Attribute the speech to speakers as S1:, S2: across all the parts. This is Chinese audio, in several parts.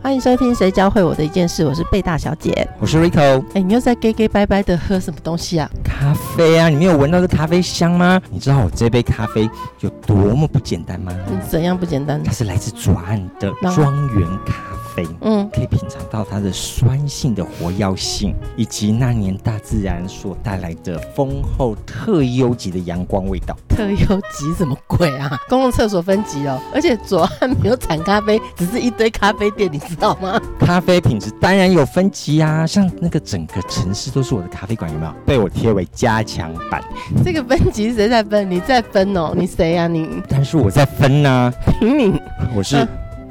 S1: 欢迎收听《谁教会我的一件事》，我是贝大小姐。
S2: 我是 Rico。
S1: 哎，你又在 gay gay 拜拜的喝什么东西啊？
S2: 咖啡啊！你没有闻到这咖啡香吗？你知道我这杯咖啡有多么不简单吗？
S1: 怎样不简单？
S2: 它是来自左岸的庄园咖。嗯，可以品尝到它的酸性的活药性，以及那年大自然所带来的丰厚特优级的阳光味道。
S1: 特优级什么鬼啊？公共厕所分级哦，而且左岸没有产咖啡，只是一堆咖啡店，你知道吗？
S2: 咖啡品质当然有分级啊，像那个整个城市都是我的咖啡馆，有没有？被我贴为加强版。
S1: 这个分级谁在分？你在分哦？你谁呀你？
S2: 但是我在分呢。
S1: 凭你，
S2: 我是。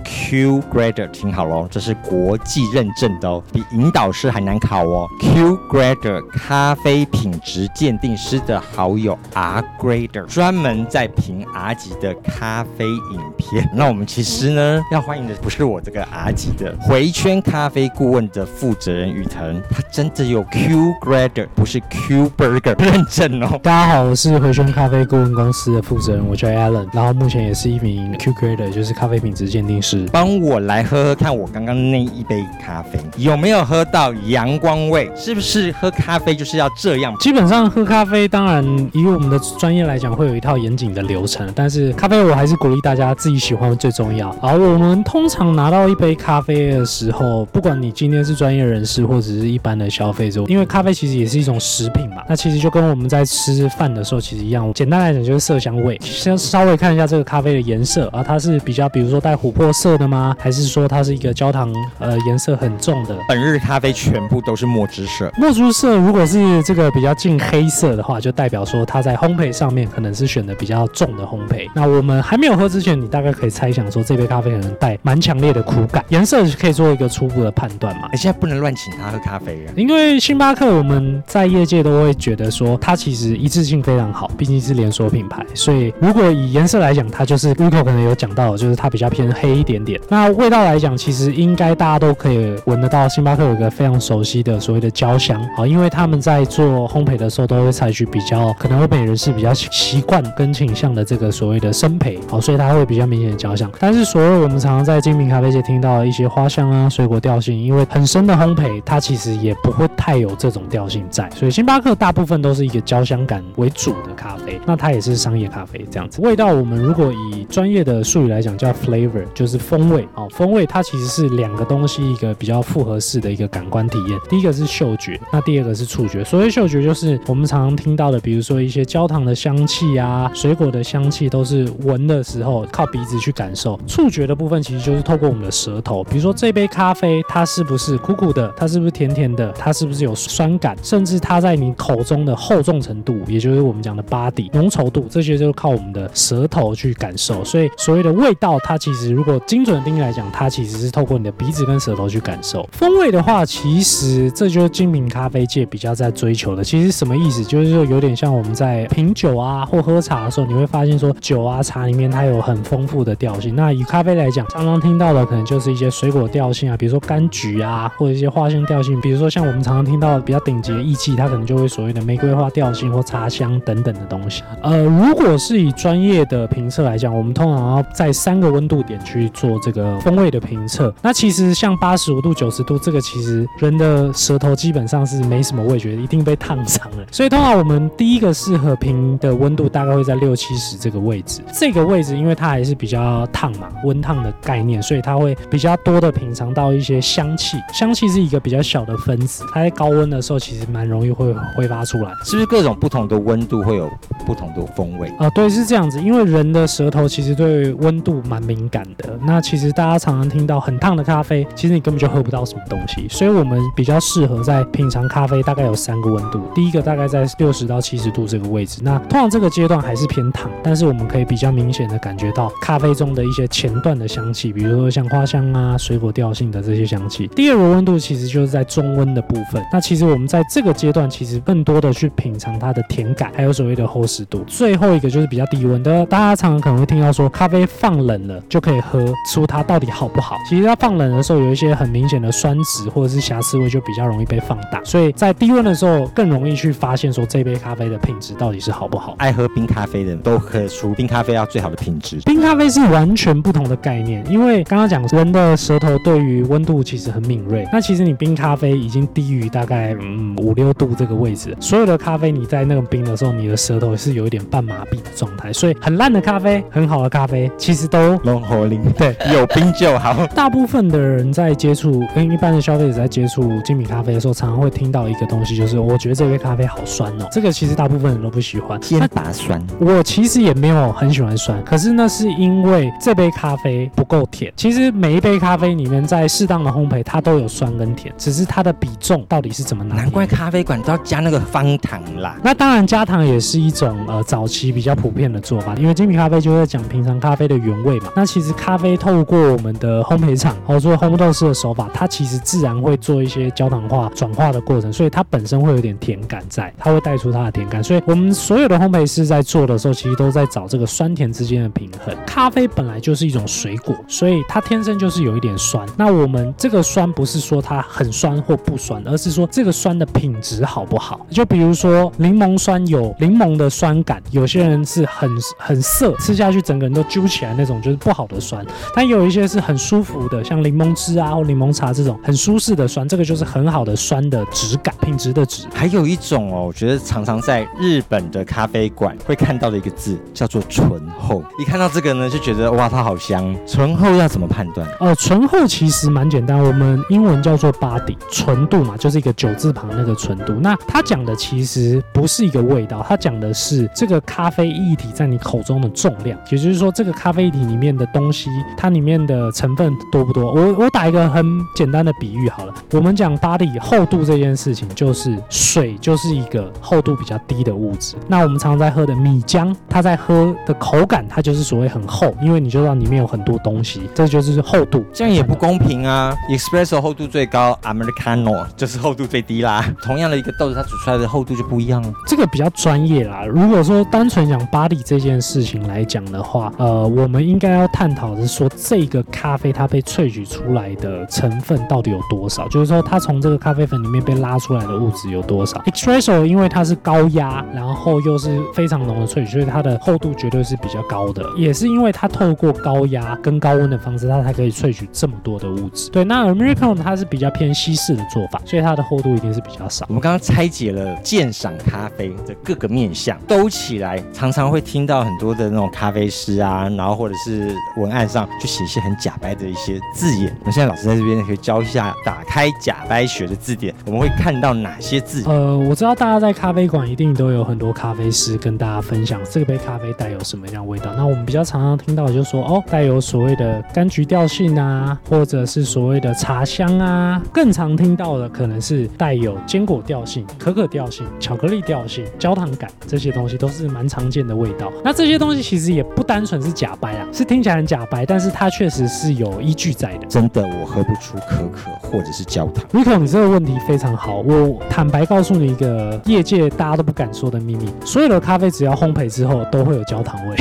S2: Q Grader，听好喽，这是国际认证的哦，比引导师还难考哦。Q Grader 咖啡品质鉴定师的好友 R Grader，专门在评 R 级的咖啡影片。那我们其实呢，要欢迎的不是我这个 R 级的回圈咖啡顾问的负责人雨腾，他真的有 Q Grader，不是 Q Burger 认证哦。
S3: 大家好，我是回圈咖啡顾问公司的负责人，我叫 Alan，然后目前也是一名 Q Grader，就是咖啡品质鉴定师。
S2: 帮我来喝喝看，我刚刚那一杯咖啡有没有喝到阳光味？是不是喝咖啡就是要这样？
S3: 基本上喝咖啡，当然以我们的专业来讲，会有一套严谨的流程。但是咖啡，我还是鼓励大家自己喜欢最重要。好，我们通常拿到一杯咖啡的时候，不管你今天是专业人士或者是一般的消费者，因为咖啡其实也是一种食品嘛。那其实就跟我们在吃饭的时候其实一样。简单来讲就是色香味。先稍微看一下这个咖啡的颜色啊，它是比较比如说带琥珀色。色的吗？还是说它是一个焦糖？呃，颜色很重的。
S2: 本日咖啡全部都是墨汁色。
S3: 墨汁色如果是这个比较近黑色的话，就代表说它在烘焙上面可能是选的比较重的烘焙。那我们还没有喝之前，你大概可以猜想说这杯咖啡可能带蛮强烈的苦感。颜色可以做一个初步的判断嘛？
S2: 你现在不能乱请他喝咖啡啊，
S3: 因为星巴克我们在业界都会觉得说它其实一致性非常好，毕竟是连锁品牌。所以如果以颜色来讲，它就是 Rico 可能有讲到，就是它比较偏黑一点。点点那味道来讲，其实应该大家都可以闻得到。星巴克有一个非常熟悉的所谓的焦香啊，因为他们在做烘焙的时候都会采取比较可能欧美人士比较习惯跟倾向的这个所谓的生焙好，所以它会比较明显的焦香。但是所谓我们常常在精品咖啡界听到的一些花香啊、水果调性，因为很深的烘焙，它其实也不会太有这种调性在。所以星巴克大部分都是一个焦香感为主的咖啡，那它也是商业咖啡这样子。味道我们如果以专业的术语来讲叫 flavor，就是。风味哦，风味它其实是两个东西，一个比较复合式的一个感官体验。第一个是嗅觉，那第二个是触觉。所谓嗅觉，就是我们常常听到的，比如说一些焦糖的香气啊，水果的香气，都是闻的时候靠鼻子去感受。触觉的部分其实就是透过我们的舌头，比如说这杯咖啡，它是不是苦苦的，它是不是甜甜的，它是不是有酸感，甚至它在你口中的厚重程度，也就是我们讲的 body 浓稠度，这些就是靠我们的舌头去感受。所以所谓的味道，它其实如果精准的定义来讲，它其实是透过你的鼻子跟舌头去感受风味的话，其实这就是精品咖啡界比较在追求的。其实什么意思？就是说有点像我们在品酒啊或喝茶的时候，你会发现说酒啊茶里面它有很丰富的调性。那以咖啡来讲，常常听到的可能就是一些水果调性啊，比如说柑橘啊，或者一些花香调性。比如说像我们常常听到的比较顶级的意气，它可能就会所谓的玫瑰花调性或茶香等等的东西。呃，如果是以专业的评测来讲，我们通常要在三个温度点去做这个。风味的评测，那其实像八十五度、九十度，这个其实人的舌头基本上是没什么味觉，一定被烫伤了。所以通常我们第一个适合评的温度大概会在六七十这个位置。这个位置因为它还是比较烫嘛，温烫的概念，所以它会比较多的品尝到一些香气。香气是一个比较小的分子，它在高温的时候其实蛮容易会挥发出来。
S2: 是不是各种不同的温度会有不同的风味
S3: 啊？对，是这样子。因为人的舌头其实对温度蛮敏感的。那那其实。大家常常听到很烫的咖啡，其实你根本就喝不到什么东西。所以我们比较适合在品尝咖啡，大概有三个温度。第一个大概在六十到七十度这个位置。那通常这个阶段还是偏烫，但是我们可以比较明显的感觉到咖啡中的一些前段的香气，比如说像花香啊、水果调性的这些香气。第二个温度其实就是在中温的部分。那其实我们在这个阶段，其实更多的去品尝它的甜感，还有所谓的厚实度。最后一个就是比较低温的，大家常常可能会听到说咖啡放冷了就可以喝，出它到底好不好。其实它放冷的时候，有一些很明显的酸值或者是瑕疵味就比较容易被放大，所以在低温的时候更容易去发现说这杯咖啡的品质到底是好不好。
S2: 爱喝冰咖啡的人都喝出冰咖啡要最好的品质。
S3: 冰咖啡是完全不同的概念，因为刚刚讲人的舌头对于温度其实很敏锐，那其实你冰咖啡已经低于大概嗯五六度这个位置，所有的咖啡你在那个冰的时候，你的舌头是有一点半麻痹的状态，所以很烂的咖啡，很好的咖啡，其实都
S2: 龙喉林
S3: 对。
S2: 有冰就好。
S3: 大部分的人在接触跟一般的消费者在接触精品咖啡的时候，常常会听到一个东西，就是我觉得这杯咖啡好酸哦。这个其实大部分人都不喜欢。
S2: 偏拔酸，
S3: 我其实也没有很喜欢酸，可是那是因为这杯咖啡不够甜。其实每一杯咖啡里面，在适当的烘焙，它都有酸跟甜，只是它的比重到底是怎么拿。
S2: 难怪咖啡馆都要加那个方糖啦。
S3: 那当然，加糖也是一种呃早期比较普遍的做法，因为精品咖啡就在讲平常咖啡的原味嘛。那其实咖啡透过我们的烘焙厂，或者说烘豆师的手法，它其实自然会做一些焦糖化转化的过程，所以它本身会有点甜感在，它会带出它的甜感。所以我们所有的烘焙师在做的时候，其实都在找这个酸甜之间的平衡。咖啡本来就是一种水果，所以它天生就是有一点酸。那我们这个酸不是说它很酸或不酸，而是说这个酸的品质好不好。就比如说柠檬酸有柠檬的酸感，有些人是很很涩，吃下去整个人都揪起来那种，就是不好的酸。但有一些是很舒服的，像柠檬汁啊或柠檬茶这种很舒适的酸，这个就是很好的酸的质感、品质的质。
S2: 还有一种哦，我觉得常常在日本的咖啡馆会看到的一个字叫做醇厚。一看到这个呢，就觉得哇，它好香。醇厚要怎么判断？
S3: 哦，醇厚其实蛮简单，我们英文叫做 body，纯度嘛，就是一个九字旁那个纯度。那它讲的其实不是一个味道，它讲的是这个咖啡液体在你口中的重量，也就是说这个咖啡液体里面的东西，它里面的成分多不多？我我打一个很简单的比喻好了，我们讲 body 厚度这件事情，就是水就是一个厚度比较低的物质。那我们常常在喝的米浆，它在喝的口感，它就是所谓很厚，因为你就知道里面有很多东西，这就是厚度。
S2: 这样也不公平啊！Espresso 厚度最高，Americano 就是厚度最低啦。同样的一个豆子，它煮出来的厚度就不一样了。
S3: 这个比较专业啦。如果说单纯讲 body 这件事情来讲的话，呃，我们应该要探讨的是说，这个咖啡它被萃取出来的成分到底有多少？就是说，它从这个咖啡粉里面被拉出来的物质有多少？Espresso 因为它是高压，然后又是非常浓的萃取，所以它的厚度绝对是比较高的。也是因为它透过高压跟高温的方式，它才可以萃取这么多的物质。对，那 Americano 它是比较偏西式的做法，所以它的厚度一定是比较少
S2: 我。们刚刚拆解了鉴赏咖啡的各个面向，兜起来，常常会听到很多的那种咖啡师啊，然后或者是文案上就写一些很假掰的一些字眼。那现在老师在这边可以教一下，打开假掰学的字典，我们会看到哪些字？
S3: 呃，我知道大家在咖啡馆一定都有很多咖啡师跟大家分享这个杯咖啡带有什么样味道。那我们比较常常听到的就是说，哦，带有所谓的柑橘调性啊，或者是所谓的茶香啊。更常听到的可能是带有坚果调性、可可调性、巧克力调性、焦糖感这些东西都是蛮常见的味道。那这些东西其实也不单纯是假白啊，是听起来很假白，但是它确实是有依据在的。
S2: 真的，我喝不出可可或者是焦糖。
S3: Rico，你这个问题非常好。我坦白告诉你一个业界大家都不敢说的秘密：所有的咖啡只要烘焙之后都会有焦糖味。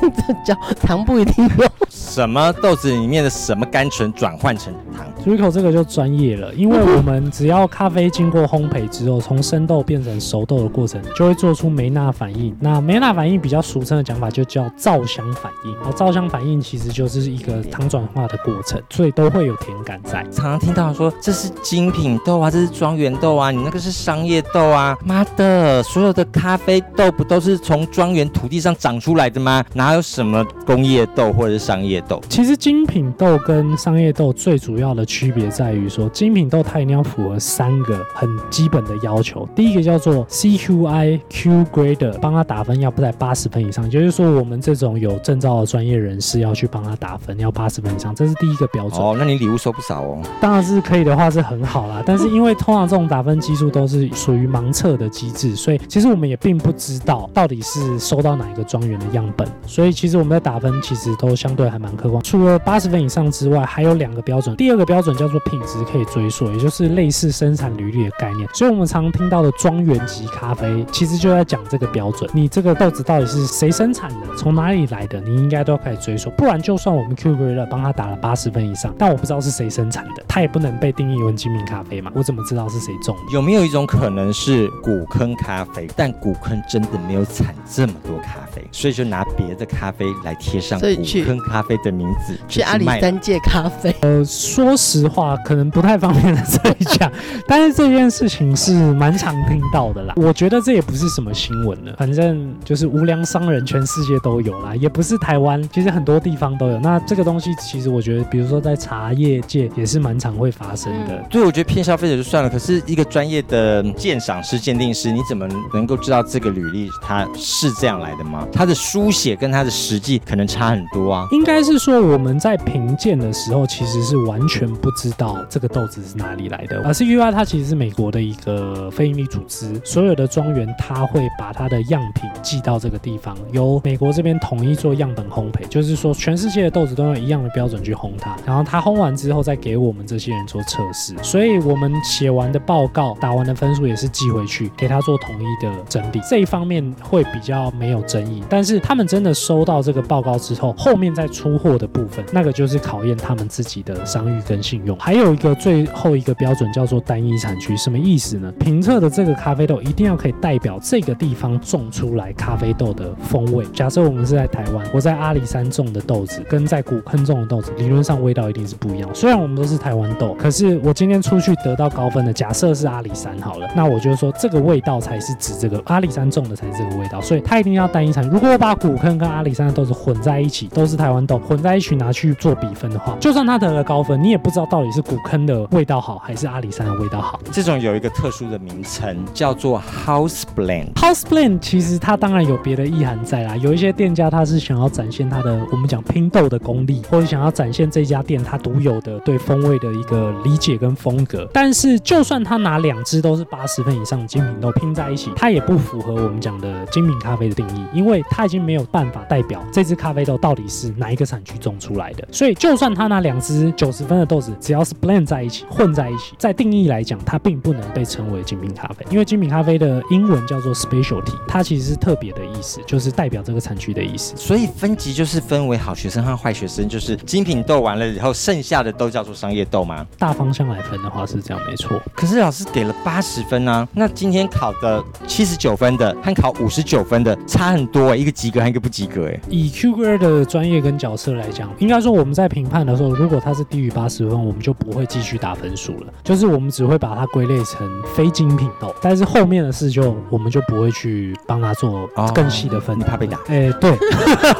S1: 这叫糖不一定有。
S2: 什么豆子里面的什么甘醇转换成糖
S3: ？Rico 这个就专业了，因为我们只要咖啡经过烘焙之后，从生豆变成熟豆的过程，就会做出梅纳反应。那梅纳反应比较俗称的讲法就叫皂香反应。然后皂香反应其实就是一个糖转化的过程，所以都会有甜感在。
S2: 常常听到说这是精品豆啊，这是庄园豆啊，你那个是商业豆啊。妈的，所有的咖啡豆不都是从庄园土地上长出来的吗？哪有什么工业豆或者是商业豆？
S3: 其实精品豆跟商业豆最主要的区别在于说，精品豆它一定要符合三个很基本的要求。第一个叫做 CQI Q Grader，帮他打分要不在八十分以上，也就是说我们这种有证照的专业人士要去帮他打分，要八十分以上，这是第一个标准。
S2: 哦，那你礼物收不少哦。
S3: 当然是可以的话是很好啦，但是 因为通常这种打分基数都是属于盲测的机制，所以其实我们也并不知道到底是收到哪一个庄园的样本，所以其实我们在打分其实都相对还蛮客观。除了八十分以上之外，还有两个标准。第二个标准叫做品质可以追溯，也就是类似生产履历的概念。所以，我们常听到的庄园级咖啡，其实就在讲这个标准。你这个豆子到底是谁生产的，从哪里来的，你应该都要可以追溯。不然，就算我们 Q Grade 帮他打了八十分以上，但我不知道是谁生产的，他也不能被定义为精品咖啡嘛？我怎么知道是谁种？
S2: 有没有一种可能是古坑咖啡，但古坑真的没有产这么多咖啡，所以就拿别的咖啡来贴上古
S1: 所以去
S2: 坑咖啡的名字，
S1: 去阿里
S2: 就是卖了
S1: 山借咖啡，
S3: 呃，说实话，可能不太方便在这里讲，但是这件事情是蛮常听到的啦。我觉得这也不是什么新闻了，反正就是无良商人全世界都有啦，也不是台湾，其实很多地方都有。那这个东西其实我觉得，比如说在茶叶界也是蛮常会发生的。
S2: 对，我觉得骗消费者就算了，可是一个专业的鉴赏师、鉴定师，你怎么能够知道这个履历它是这样来的吗？它的书写跟它它的实际可能差很多啊。
S3: 应该是说我们在评鉴的时候，其实是完全不知道这个豆子是哪里来的。而 CUI 它其实是美国的一个非营利组织，所有的庄园它会把它的样品寄到这个地方，由美国这边统一做样本烘焙，就是说全世界的豆子都用一样的标准去烘它，然后它烘完之后再给我们这些人做测试。所以我们写完的报告、打完的分数也是寄回去给他做统一的整理，这一方面会比较没有争议。但是他们真的收到这个报告之后，后面再出货的部分，那个就是考验他们自己的商誉跟信用。还有一个最后一个标准叫做单一产区，什么意思呢？评测的这个咖啡豆一定要可以代表这个地方种出来咖啡豆的风味。假设我们是在台湾，我在阿里山种的豆子跟在古坑种的豆子，理论上味道一定是不一样。虽然我们都是台湾豆，可是我今天出去得到高分的，假设是阿里山好了，那我就说这个味道才是指这个阿里山种的才是这个味道，所以它一定要单一产。如果我把古坑跟阿里山的豆子混在一起，都是台湾豆，混在一起拿去做比分的话，就算他得了高分，你也不知道到底是古坑的味道好还是阿里山的味道好。
S2: 这种有一个特殊的名称，叫做 House Blend。
S3: House blend 其实它当然有别的意涵在啦，有一些店家他是想要展现他的我们讲拼豆的功力，或者想要展现这家店它独有的对风味的一个理解跟风格。但是就算他拿两只都是八十分以上的精品豆拼在一起，它也不符合我们讲的精品咖啡的定义，因为它已经没有办法代表这支咖啡豆到底是哪一个产区种出来的。所以就算他拿两支九十分的豆子，只要是 blend 在一起混在一起，在定义来讲，它并不能被称为精品咖啡，因为精品咖啡的英文叫做 specialty，它其实是特别的意思，就是代表这个产区的意思。
S2: 所以分级就是分为好学生和坏学生，就是精品豆完了以后，剩下的都叫做商业豆吗？
S3: 大方向来分的话是这样，没错。
S2: 可是老师给了八十分啊，那今天考的七十九分的和考五十九分的差很多、欸，一个及格和一个不及格哎。
S3: 以 Q Grade 的专业跟角色来讲，应该说我们在评判的时候，如果它是低于八十分，我们就不会继续打分数了，就是我们只会把它归类成非精品豆。但是后面的事就我们就不会去帮他做更细的分。
S2: 你怕被打？
S3: 哎、对，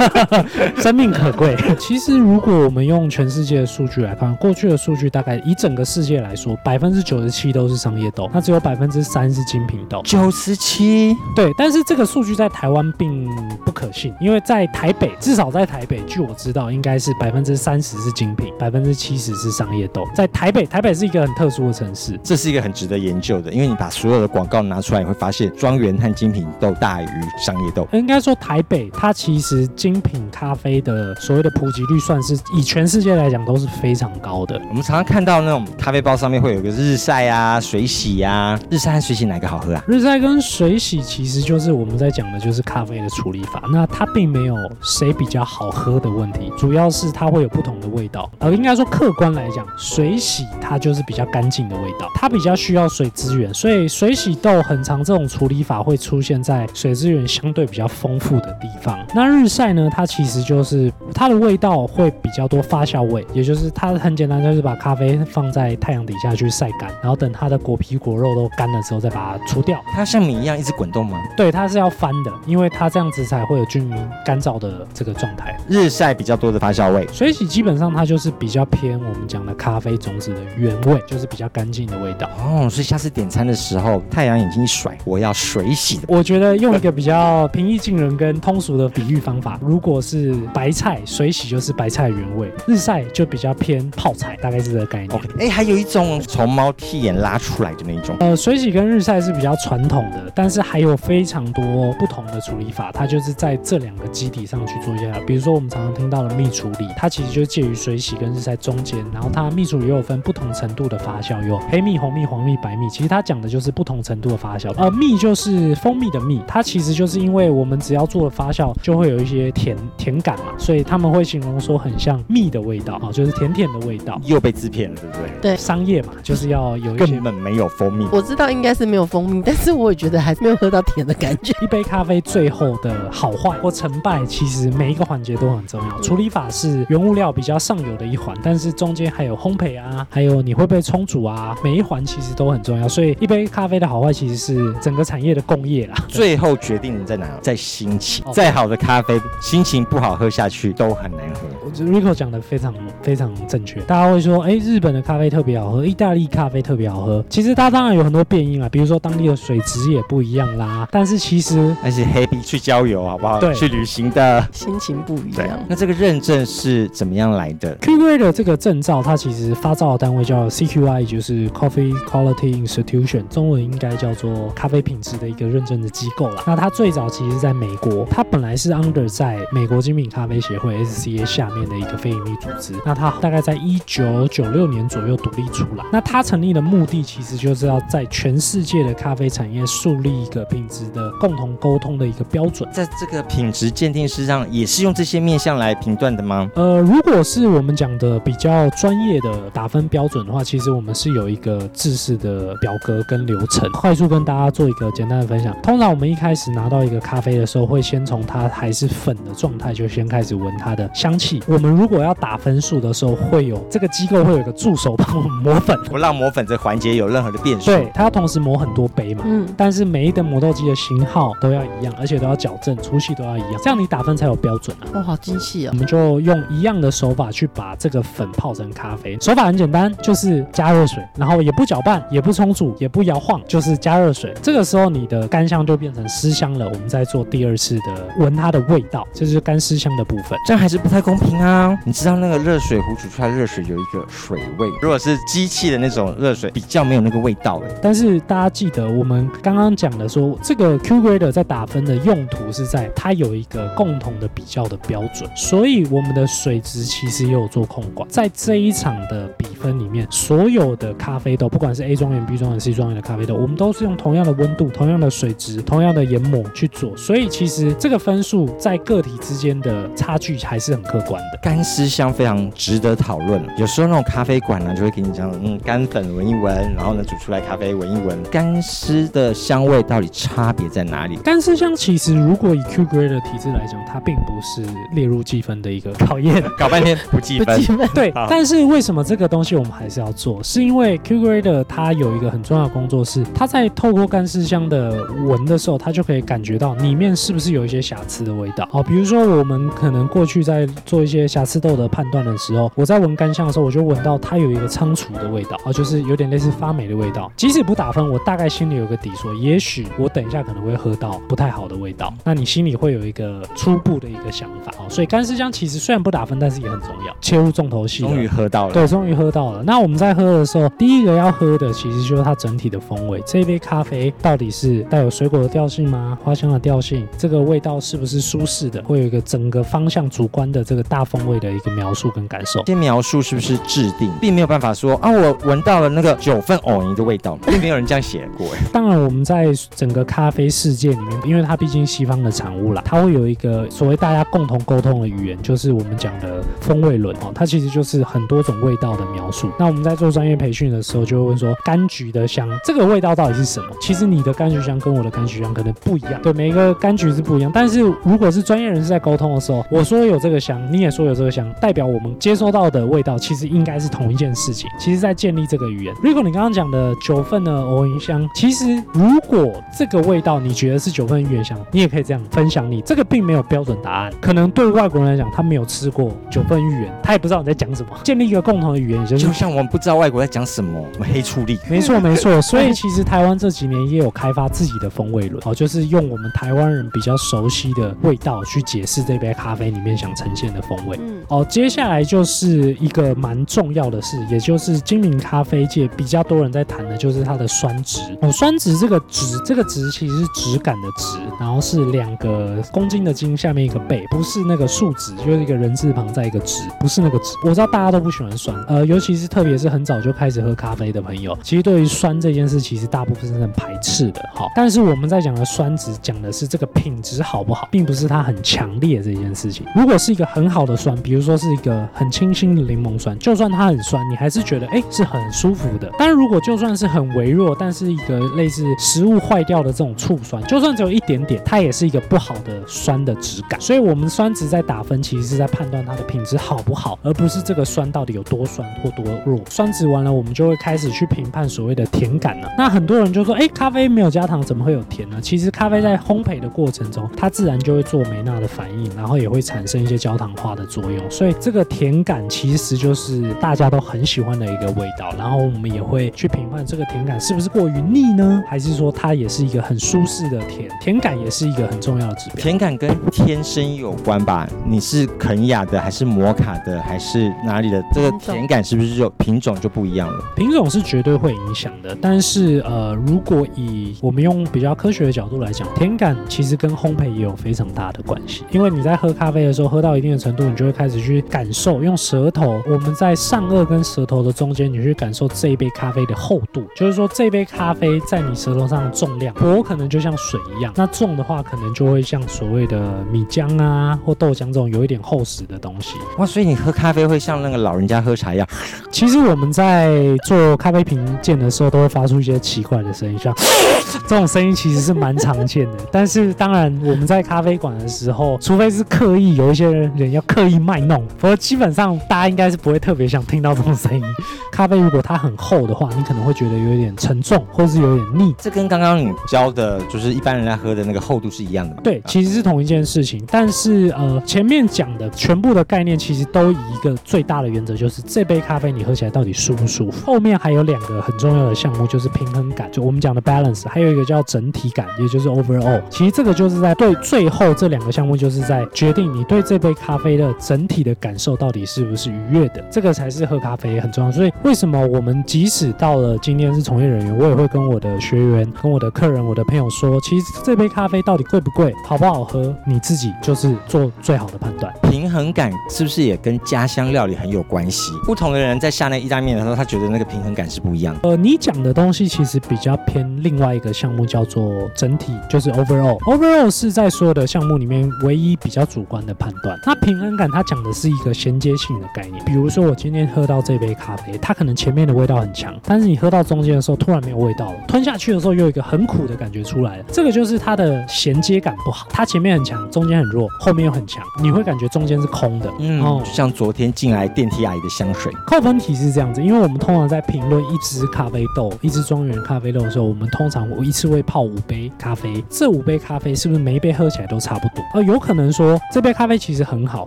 S3: 生命可贵。其实，如果我们用全世界的数据来看，过去的数据大概以整个世界来说，百分之九十七都是商业豆，那只有百分之三是精品豆。
S2: 九十七，
S3: 对，但是这个数据在台湾并不可信，因为在台北，至少在台北，据我知道，应该是百分之三十是精品，百分之七十是商业豆。在台北，台北是一个很特殊的城市，
S2: 这是一个很值得研究的，因为你把所有的广告拿出来，你会发现庄园和精品豆大于商业豆。
S3: 应该说台北它其实精品咖啡的所谓的普及率，算是以全世界来讲都是非常高的。
S2: 我们常常看到那种咖啡包上面会有个日晒啊、水洗啊，日晒和水洗哪个好喝啊？
S3: 日晒跟水洗其实就是我们在讲的就是咖啡的处理法，那它并没有谁比较好喝的问题，主要是它会有不同的味道。呃，应该说客观来讲，水洗它就是比较干净的味道，它比较需要水资源，所以水洗豆很常这种处理法会出现在水资源相对比较丰富的地方。那日晒呢，它其实就是它的味道会比较多发酵味，也就是它很简单，就是把咖啡放在太阳底下去晒干，然后等它的果皮果肉都干了之后再把它除掉。
S2: 它像米一样一直滚动吗？
S3: 对，它是要翻的，因为它这样子才会有均匀干燥的这个状态。
S2: 日晒比较多的发酵味，
S3: 水洗基本上它就是比较偏我们讲的咖啡种子的原味，就是比较干净的味道。
S2: 哦，所以下次点餐的时候，太阳眼睛一甩，我要水洗的。
S3: 我觉得用一个比较平易近人跟通俗的比喻方法，如果是白菜水洗就是白菜原味，日晒就比较偏泡菜，大概是这个概念。
S2: OK，哎，还有一种从猫屁眼拉出来的那种，
S3: 呃，水洗跟日晒是比较传统的，但是还有非常多不同的处理法，它就是在这两个基底上去做一下。比如说我们常常听到的蜜处理，它其实就介于水洗跟日晒中间，然后后它蜜处也有分不同程度的发酵，有黑蜜、红蜜、黄蜜、白蜜。其实它讲的就是不同程度的发酵。呃，蜜就是蜂蜜的蜜，它其实就是因为我们只要做了发酵，就会有一些甜甜感嘛，所以他们会形容说很像蜜的味道啊，就是甜甜的味道。
S2: 又被制骗了，对不对？
S1: 对
S3: 商业嘛，就是要有一些
S2: 根本没有蜂蜜。
S1: 我知道应该是没有蜂蜜，但是我也觉得还是没有喝到甜的感觉。
S3: 一杯咖啡最后的好坏或成败，其实每一个环节都很重要。处理法是原物料比较上游的一环，但是中间还有烘焙啊，还有你会不会冲煮啊，每一环其实都很重要。所以一杯咖啡的好坏其实是整个产业的共业啦。
S2: 最后决定在哪？在心情
S3: 哦。
S2: 再好的咖啡，心情不好喝下去都很难喝。
S3: 我觉得 Rico 讲的非常非常正确。大家会说，哎，日本的咖啡特别好喝，意大利咖啡特别好喝。其实它当然有很多变因啊，比如说当地的水质也不一样啦。但是其实
S2: 而且 happy 去郊游好不好？
S3: 对
S2: 去旅行的。
S1: 心情不一样，。
S2: 那这个认证是怎么样来的
S3: ？Q Grade 的这个证照，它其实发照的单位叫 CQI，就是 Coffee Quality Institution，中文应该叫做咖啡品质的一个认证的机构啦。那它最早其实在美国，它本来是 under 在美国精品咖啡协会 SCA 下面的一个非营利组织。那它大概在一九九六年左右独立出来。那它成立的目的其实就是要在全世界的咖啡产业树立一个品质的共同沟通的一个标准。
S2: 在这个品质鉴定师上，也是用这些面相来评断的吗？
S3: 呃，如果是我们讲的比较专业的打分标准的话，其实我们是有一个制式的表格跟流程，快速跟大家做一个简单的分享。通常我们一开始拿到一个咖啡的时候，会先从它还是粉的状态就先开始闻它的香气。我们如果要打分数的时候，会有这个机构会有一个助手帮我们磨粉，
S2: 不让磨粉这环节有任何的变数。
S3: 对，它要同时磨很多杯嘛。
S1: 嗯，
S3: 但是每一等磨豆机的型号都要一样，而且都要矫正，粗细都要一样，这样你打分才有标准啊。
S1: 哇，好精细哦
S3: 我。们就用一样的手法去把这个粉泡成咖啡。手法很简单，就是加热水，然后也不搅拌，也不冲煮，也不摇晃，就是加热水。这个时候你的干香就变成湿香了。我们再做第二次的闻它的味道，这就是干湿香的部分。
S2: 这样还是不太公平啊！你知道那个热水壶煮出来的热水有一个水味，如果是机器的那种热水，比较没有那个味道哎。
S3: 但是大家记得，我们刚刚讲的说，这个 Q Grader 在打分的用途是在它有一个共同的比较的标准，所以我们的水质其实也有做控管。在这一场的比分里面，所有的咖啡豆，不管是 A 庄园、B 庄园、C 庄园的咖啡豆，我们都是用同样的温度、同样的水质、同样的研磨去做，所以其实这个分数在个体之间的差距还是很客观的。
S2: 干湿香非常值得讨论。有时候那种咖啡馆呢，就会给你讲，嗯，干粉闻一闻，然后呢煮出来咖啡闻一闻，干湿的香味到底差别在哪里？
S3: 干湿香其实如果以 Q Grade 的体制来讲，它并不是列入计分的一个考验。
S2: 搞半天不计分
S1: 不记。分。
S3: 对，但是为什么这个东西我们还是要做？是因为 Q Grader 它有一个很重要的工作是，它在透过干湿箱的闻的时候，它就可以感觉到里面是不是有一些瑕疵的味道。哦，比如说我们可能过去在做一些瑕疵豆的判断的时候，我在闻干香的时候，我就闻到它有一个仓储的味道，哦，就是有点类似发霉的味道。即使不打分，我大概心里有个底说，也许我等一下可能会喝到不太好的味道。那你心里会有一个初步的一个想法哦。所以干湿香其实虽然不打分，但是也很重要，切入重头戏。
S2: 终于喝到了，
S3: 对，终于喝到了。那我们在喝的时候，第一个要喝的其实就是它整体的风味。这杯咖啡到底是带有水果的调性吗？花香的调性？这个味道是不是舒适的？会有一个整个方向主观的这个大风味的一个描述跟感受。
S2: 先描述是不是制定，并没有办法说啊，我闻到了那个九份藕泥的味道，并没有人这样写过哎。
S3: 当然，我们在整个咖啡世界里面，因为它毕竟西方的产物啦，它会有一个所谓大家共同沟通的语言，就是我们讲的风味轮哦，它其实就是很多种味道的描述。那我们在做专业培训的时候，就会问说，柑橘的香这个味道到底是什么？其实你的柑橘香跟我的柑橘香可能不一样，对，每一个柑橘是不一样。但是如果是专业人士在沟通的时候，我说有这个香，你也说有这个香，代表我们接收到的味道其实应该是同一件事情。其实，在建立这个语言。如果你刚刚讲的九份的欧银香，其实如果这个味道你觉得是九份芋圆香，你也可以这样分享你。这个并没有标准答案，可能对外国人来讲，他没有吃过九份芋圆，他也不知道你在讲什么。建立一个共同的语言，也就是
S2: 就像我们不知道外国在讲什么，我们黑处理。
S3: 没错，没错。所以其实台湾这几年也有开发自己的风味轮，哦，就是用我们台湾人比较熟悉的味道去解释这杯咖啡里面想呈现的风味。
S1: 嗯，
S3: 哦，接下来就是一个蛮重要的事，也就是精明咖啡界比较多人在谈的，就是它的酸值。哦，酸值这个值，这个值其实是质感的值，然后是两个公斤的斤下面一个倍，不是那个数值，就是一个人字旁在一个值，不是那个值。我知道大家都不喜欢酸，呃，尤其是特别是很早就开始喝咖啡的朋友，其实对于酸这件事，其实大部分是很排斥的。好，但是我们在讲的酸值，讲的是这个品质好不好，并不是它很强烈这件事情。如果是一个很好的酸，比如说是一个很清新的柠檬酸，就算它很酸，你还是觉得哎是很舒服的。但如果就算是很微弱，但是一个类似食物坏掉的这种醋酸，就算只有一点点，它也是一个不好的酸酸的质感。所以，我们酸值在打分，其实是在判断它的品质好不好，而不是这个酸到底有多酸或多弱。酸值完了，我们就会开始去评判所谓的甜感了。那很多人就说，哎，咖啡没有加糖，怎么会有甜呢？其实，咖啡在烘焙的过程中，它自然就会做梅纳的反应，然后也会产生一些焦糖化的作用。所以，这个甜感其实就是大家都很喜欢的一个味道。然后，我们也会去评判这个甜感是不是过于腻呢？还是说它也是一个很舒适的甜？甜感也是一个很重要的指标。
S2: 甜感跟天生有关吧？你是肯雅的，还是摩卡的，还是哪里的？这个甜感是不是就品种就不一样了？
S3: 品种是绝对会影响的，但是呃，如果以我们用比较科学的角度来讲，甜感其实跟烘焙也有非常大的关系。因为你在喝咖啡的时候，喝到一定的程度，你就会开始去感受，用舌头，我们在上颚跟舌头的中间，你去感受这一杯咖啡的厚度，就是说这杯咖啡在你舌头上的重量，薄可能就像水一样，那重的话可能就会像所谓的米浆啊或豆浆这种有一点厚实的东西。
S2: 哇，所以你喝咖啡会像那个老人家喝茶一样？
S3: 其实我们在做咖啡评鉴的时候，都会发出一些奇怪的声音，像 这种声音其实是蛮常见的。但是当然，我们在咖啡馆的时候，除非是刻意有一些人要刻意卖弄，否则基本上大家应该是不会特别想听到这种声音。咖啡如果它很厚的话，你可能会觉得有一点沉重，或是有点腻。
S2: 这跟刚刚你教的，就是一般人来喝的那个厚度是一样的吗？
S3: 对，其实是同一件事情。但是呃，前面讲的全部的概念，其实都以一个最大的原则，就是这杯咖啡你喝起来到底舒不舒服。后面还有两个很重要的项目，就是平衡感，就我们讲的 balance，还有一个叫整体感，也就是 overall。其实这个就是在对最后这两个项目，就是在决定你对这杯咖啡的整体的感受到底是不是愉悦的。这个才是喝咖啡很重要。所以为什么我们即使到了今天是从业人员，我也会跟我的学员、跟我的客人、我的朋友说，其实这杯咖啡到底贵不贵、好不好喝，你自己就是做最好的判断。
S2: 平衡感是不是也跟家乡料理很有关系？不同的人在下那意大利面的时候，他觉得那个平衡感是不一样的。
S3: 呃，你讲的东西其实比较偏另外一个项目，叫做整体，就是 overall。overall 是在所有的项目里面唯一比较主观的判断。那平衡感它讲的是一个衔接性的概念。比如说我今天喝到这杯咖啡，它可能前面的味道很强，但是你喝到中间的时候突然没有味道了，吞下去的时候又有一个很苦的感觉出来了。这个就是它的衔接感不好，它前面很强，中间很弱，后面又很强，你会感觉中间是空的。
S2: 嗯，
S3: 哦
S2: 就像昨天进来电梯阿姨的香水，
S3: 扣分题是这样子，因为我们通常在评论一支咖啡豆、一支庄园咖啡豆的时候，我们通常我一次会泡五杯咖啡，这五杯咖啡是不是每一杯喝起来都差不多？呃，有可能说这杯咖啡其实很好，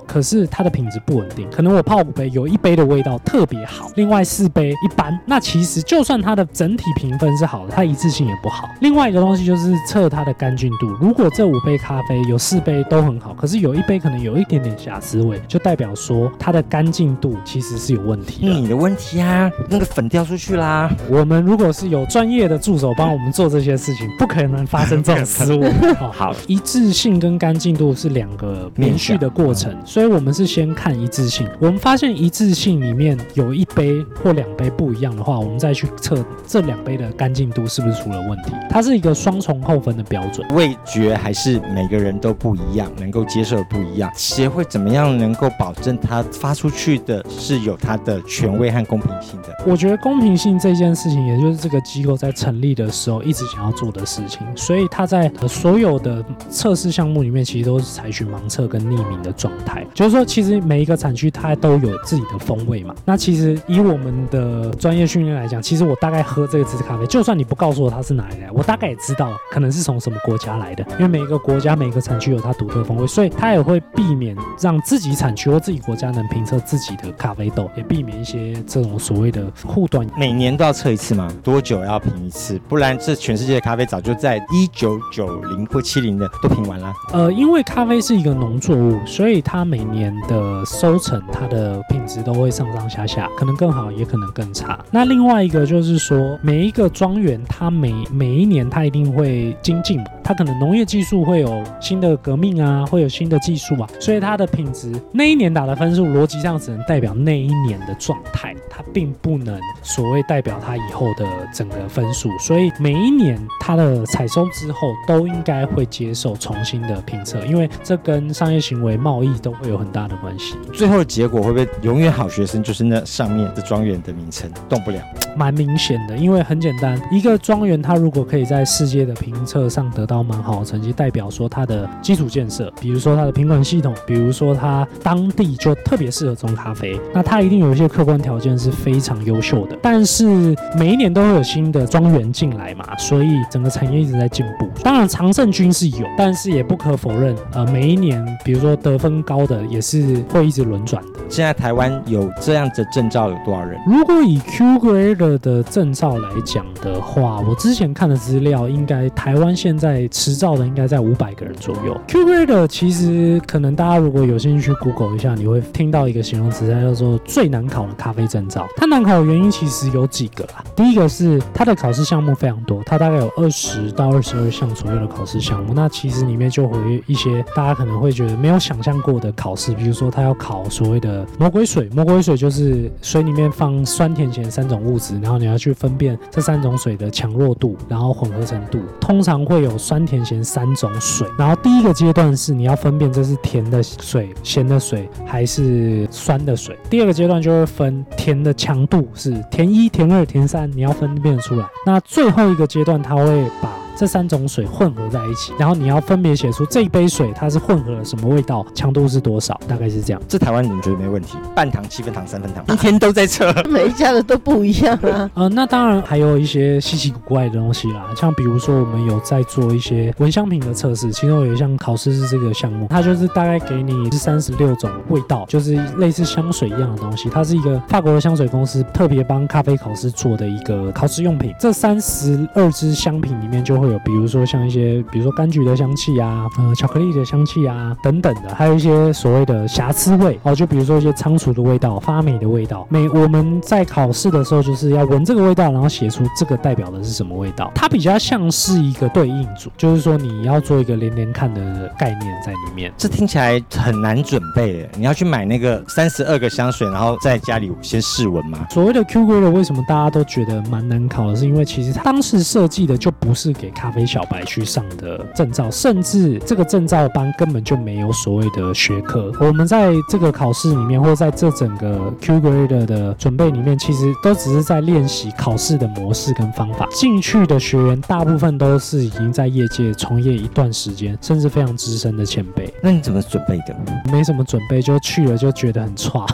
S3: 可是它的品质不稳定，可能我泡五杯有一杯的味道特别好，另外四杯一般。那其实就算它的整体评分是好的，它一致性也不好。另外一个东西就是测它的干净度，如果这五杯咖啡有四杯都很好，可是有一杯可能有一点点瑕疵味，就代表说它的干净度其实是有问题的。
S2: 你的问题啊，那个粉掉出去啦。
S3: 我们如果是有专业的助手帮我们做这些事情，不可能发生这种失误。好
S2: 好，
S3: 一致性跟干净度是两个连续的过程，所以我们是先看一致性。我们发现一致性里面有一杯或两杯不一样的话，我们再去测这两杯的干净度是不是出了问题。它是一个双重扣分的标准。
S2: 味觉还是每个人都不一样，能够接受的不一样。协会怎么样能够保证它发出去的是有它的权威和公平性的？
S3: 我觉得公平性这件事情，也就是这个机构在成立的时候一直想要做的事情。所以它在所有的测试项目里面，其实都是采取盲测跟匿名的状态。就是说，其实每一个产区它都有自己的风味嘛。那其实以我们的专业训练来讲，其实我大概喝这个支咖啡，就算你不告诉我它是哪里来，我大概也知道可能是从什么国家来的。因为每一个国家、每一个产区有它独特风味，所以它也会避免让自己产区或自己国家能评测自己的咖啡豆，也避免一些这种所谓的护短
S2: 每年都要测一次吗？多久要评一次？不然这全世界的咖啡早就在一九九零或七零的都评完了。
S3: 呃，因为咖啡是一个农作物，所以它每年的收成，它的品质都会上上下下，可能更好，也可能更差。那另外一个就是说，每一个庄园，它每每一年它一定会精进，它它可能农业技术会有新的革命啊，会有新的技术嘛，所以它的品质那一年打的分数，逻辑上只能代表那一年的状态，它并不能所谓代表它以后的整个分数。所以每一年它的采收之后，都应该会接受重新的评测，因为这跟商业行为、贸易都会有很大的关系。
S2: 最后的结果会不会永远好学生就是那上面的庄园的名称动不了？
S3: 蛮明显的，因为很简单，一个庄园它如果可以在世界的评测上得到蛮好的成绩，代表说它的基础建设，比如说它的品管系统，比如说它当地就特别适合种咖啡，那它一定有一些客观条件是非常优秀的。但是每一年都会有新的庄园进来嘛，所以整个产业一直在进步。当然常胜军是有，但是也不可否认，呃，每一年比如说得分高的也是会一直轮转的。
S2: 现在台湾有这样的证照有多少人？
S3: 如果以 Q Grader 的证照来讲的话，我之前看的资料，应该台湾现在持照的应该在五百个人左右。Q Grader 其实可能大家如果有兴趣去 Google 一下，你会听到一个形容词，它叫做最难考的咖啡证照。它难考的原因其实有几个啦，第一个是它的考试项目非常多，它大概有二十到二十二项左右的考试项目。那其实里面就会一些大家可能会觉得没有想象过的考试，比如说它要考所谓的魔鬼水，魔鬼水就是水里面放酸甜咸三种物质，然后你要去分辨这三种水的强弱度，然后混合程度。通常会有酸甜咸三种水，然后第一个阶段是你要分辨这是甜的水、咸的水还是酸的水。第二个阶段就会分甜的强度是甜一、甜二、甜三，你要分辨出来。那最后一个阶段，它会把这三种水混合在一起，然后你要分别写出这一杯水它是混合了什么味道，强度是多少，大概是这样。
S2: 这台湾人觉得没问题，半糖、七分糖、三分糖，一天都在测。
S1: 每一家的都不一样啊。
S3: 呃，那当然还有一些稀奇古怪的东西啦，像比如说我们有在做一些蚊香瓶的测试，其中有一项考试是这个项目，它就是大概给你是三十六种味道，就是类似香水一样的东西。它是一个法国的香水公司特别帮咖啡考试做的一个考试用品。这三十二支香品里面就会有，比如说像一些，比如说柑橘的香气啊，呃，巧克力的香气啊等等的，还有一些所谓的瑕疵味哦，就比如说一些仓储的味道、发霉的味道。每我们在考试的时候，就是要闻这个味道，然后写出这个代表的是什么味道。它比较像是一个对应组，就是说你要做一个连连看的概念在里面。
S2: 这听起来很难准备，你要去买那个三十二个香水，然后在家里先试闻吗？
S3: 所谓的 Q Grader 为什么大家都觉得蛮难考的？是因为其实它当时设计的就不是给咖啡小白去上的证照，甚至这个证照班根本就没有所谓的学科。我们在这个考试里面，或者在这整个 Q Grader 的准备里面，其实都只是在练习考试的模式跟方法。进去的学员大部分都是已经在业界从业一段时间，甚至非常资深的前辈。
S2: 那你怎么准备的？
S3: 没什么准备就去了，就觉得很 差，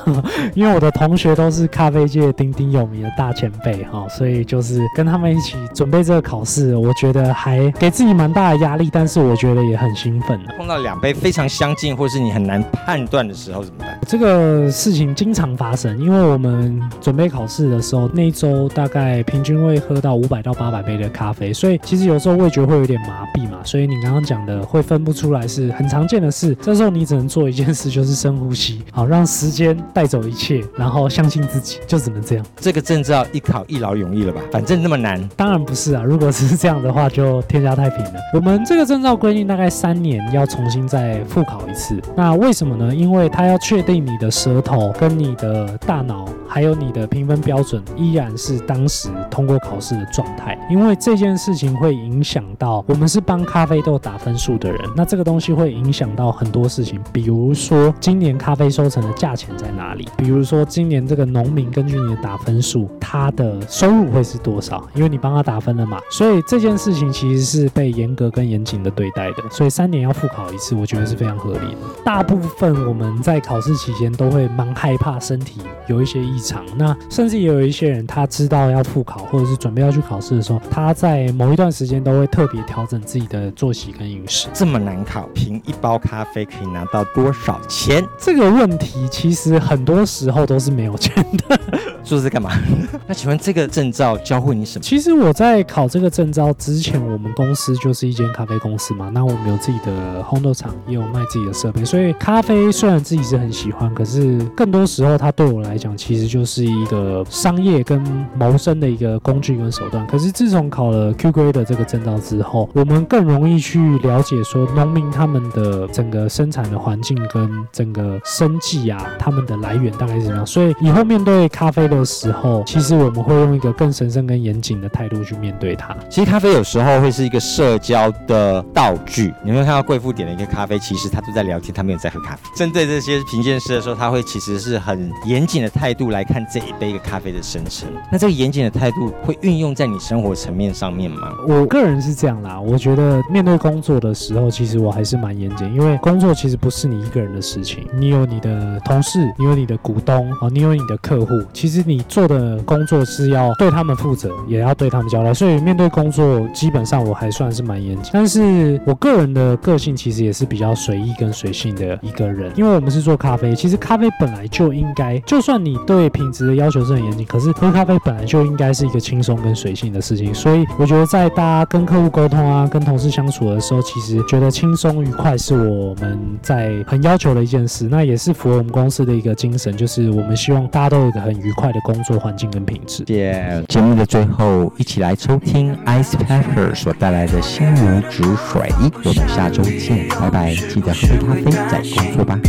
S3: 因为我的同学都是咖啡界鼎鼎有名的大前辈哈，所以就是跟他们一起准备这个考试，我觉得还给自己蛮大的压力，但是我觉得也很兴奋呢。
S2: 碰到两杯非常相近，或是你很难判断的时候怎么办？
S3: 这个事情经常发生，因为我们准备考试的时候，那一周大概平均会喝到五百到八百杯的咖啡，所以其实有时候味觉会有点麻痹嘛。所以你刚刚讲的会分不出来是很常见的事。这时候你只能做一件事，就是深呼吸，好让时间带走一切，然后相信自己，就只能这样。
S2: 这个证照一考一劳永逸了吧？反正那么难，
S3: 当然不是啊，如果是这样的话，就天下太平了。我们这个证照规定大概三年要重新再复考一次。那为什么呢？因为它要确定你的舌头跟你的大脑，还有你的评分标准依然是当时通过考试的状态。因为这件事情会影响到我们是帮咖啡豆打分数的人，那这个东西会影响到很多事情，比如说今年咖啡收成的价钱在哪里，比如说今年这个农民根据你的打分数，他的收入会是多少，因为你帮他打分了嘛。所以这件事情其实是被严格跟严谨的对待的，所以三年要复考一次，我觉得是非常合理的。大部分我们在考试期间都会蛮害怕身体有一些异常，那甚至也有一些人他知道要复考或者是准备要去考试的时候，他在某一段时间都会特别调整自己的作息跟饮食。
S2: 这么难考，凭一包咖啡可以拿到多少钱？
S3: 这个问题其实很多时候都是没有钱的。
S2: 做这干嘛？那请问这个证照教会你什么？
S3: 其实我在考这个证照之前，我们公司就是一间咖啡公司嘛。那我们有自己的烘豆厂，也有卖自己的设备，所以咖啡虽然自己是很喜欢，可是更多时候它对我来讲其实就是一个商业跟谋生的一个工具跟手段。可是自从考了 Q&A 的这个证照之后，我们更容易去了解说农民他们的整个生产的环境跟整个生计啊，他们的来源大概是怎么样。所以以后面对咖啡的时候，其实我们会用一个更神圣跟严谨的态度去面对它。
S2: 其实咖啡有时候后会是一个社交的道具，你会看到贵妇点了一个咖啡，其实他都在聊天，他没有在喝咖啡。针对这些评鉴师的时候，他会其实是很严谨的态度来看这一杯个咖啡的生成。那这个严谨的态度会运用在你生活层面上面吗？
S3: 我个人是这样啦，我觉得面对工作的时候，其实我还是蛮严谨，因为工作其实不是你一个人的事情，你有你的同事，你有你的股东啊，你有你的客户，其实你做的工作是要对他们负责，也要对他们交代。所以面对工作，基基本上我还算是蛮严谨。但是我个人的个性其实也是比较随意跟随性的一个人，因为我们是做咖啡，其实咖啡本来就应该，就算你对品质的要求是很严谨，可是喝咖啡本来就应该是一个轻松跟随性的事情。所以我觉得在大家跟客户沟通啊，跟同事相处的时候，其实觉得轻松愉快是我们在很要求的一件事，那也是符合我们公司的一个精神，就是我们希望大家都有一个很愉快的工作环境跟品质。
S2: 谢节目的最后，一起来抽听 Ice Pepper 所带来的心如止水。我们下周见，拜拜！记得喝杯咖啡再工作吧。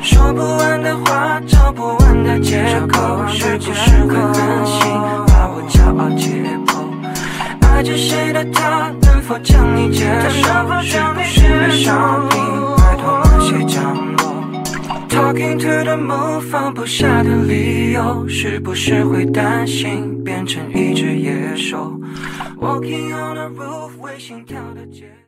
S4: 说不完的话，找不完的借口，是不是会任性，把我骄傲解剖？爱着谁的他，能否将你接受？是不是被伤病，拜托那些？Talking to the moon，放不下的理由，是不是会担心变成一只野兽？Walking on the roof，为心跳的节。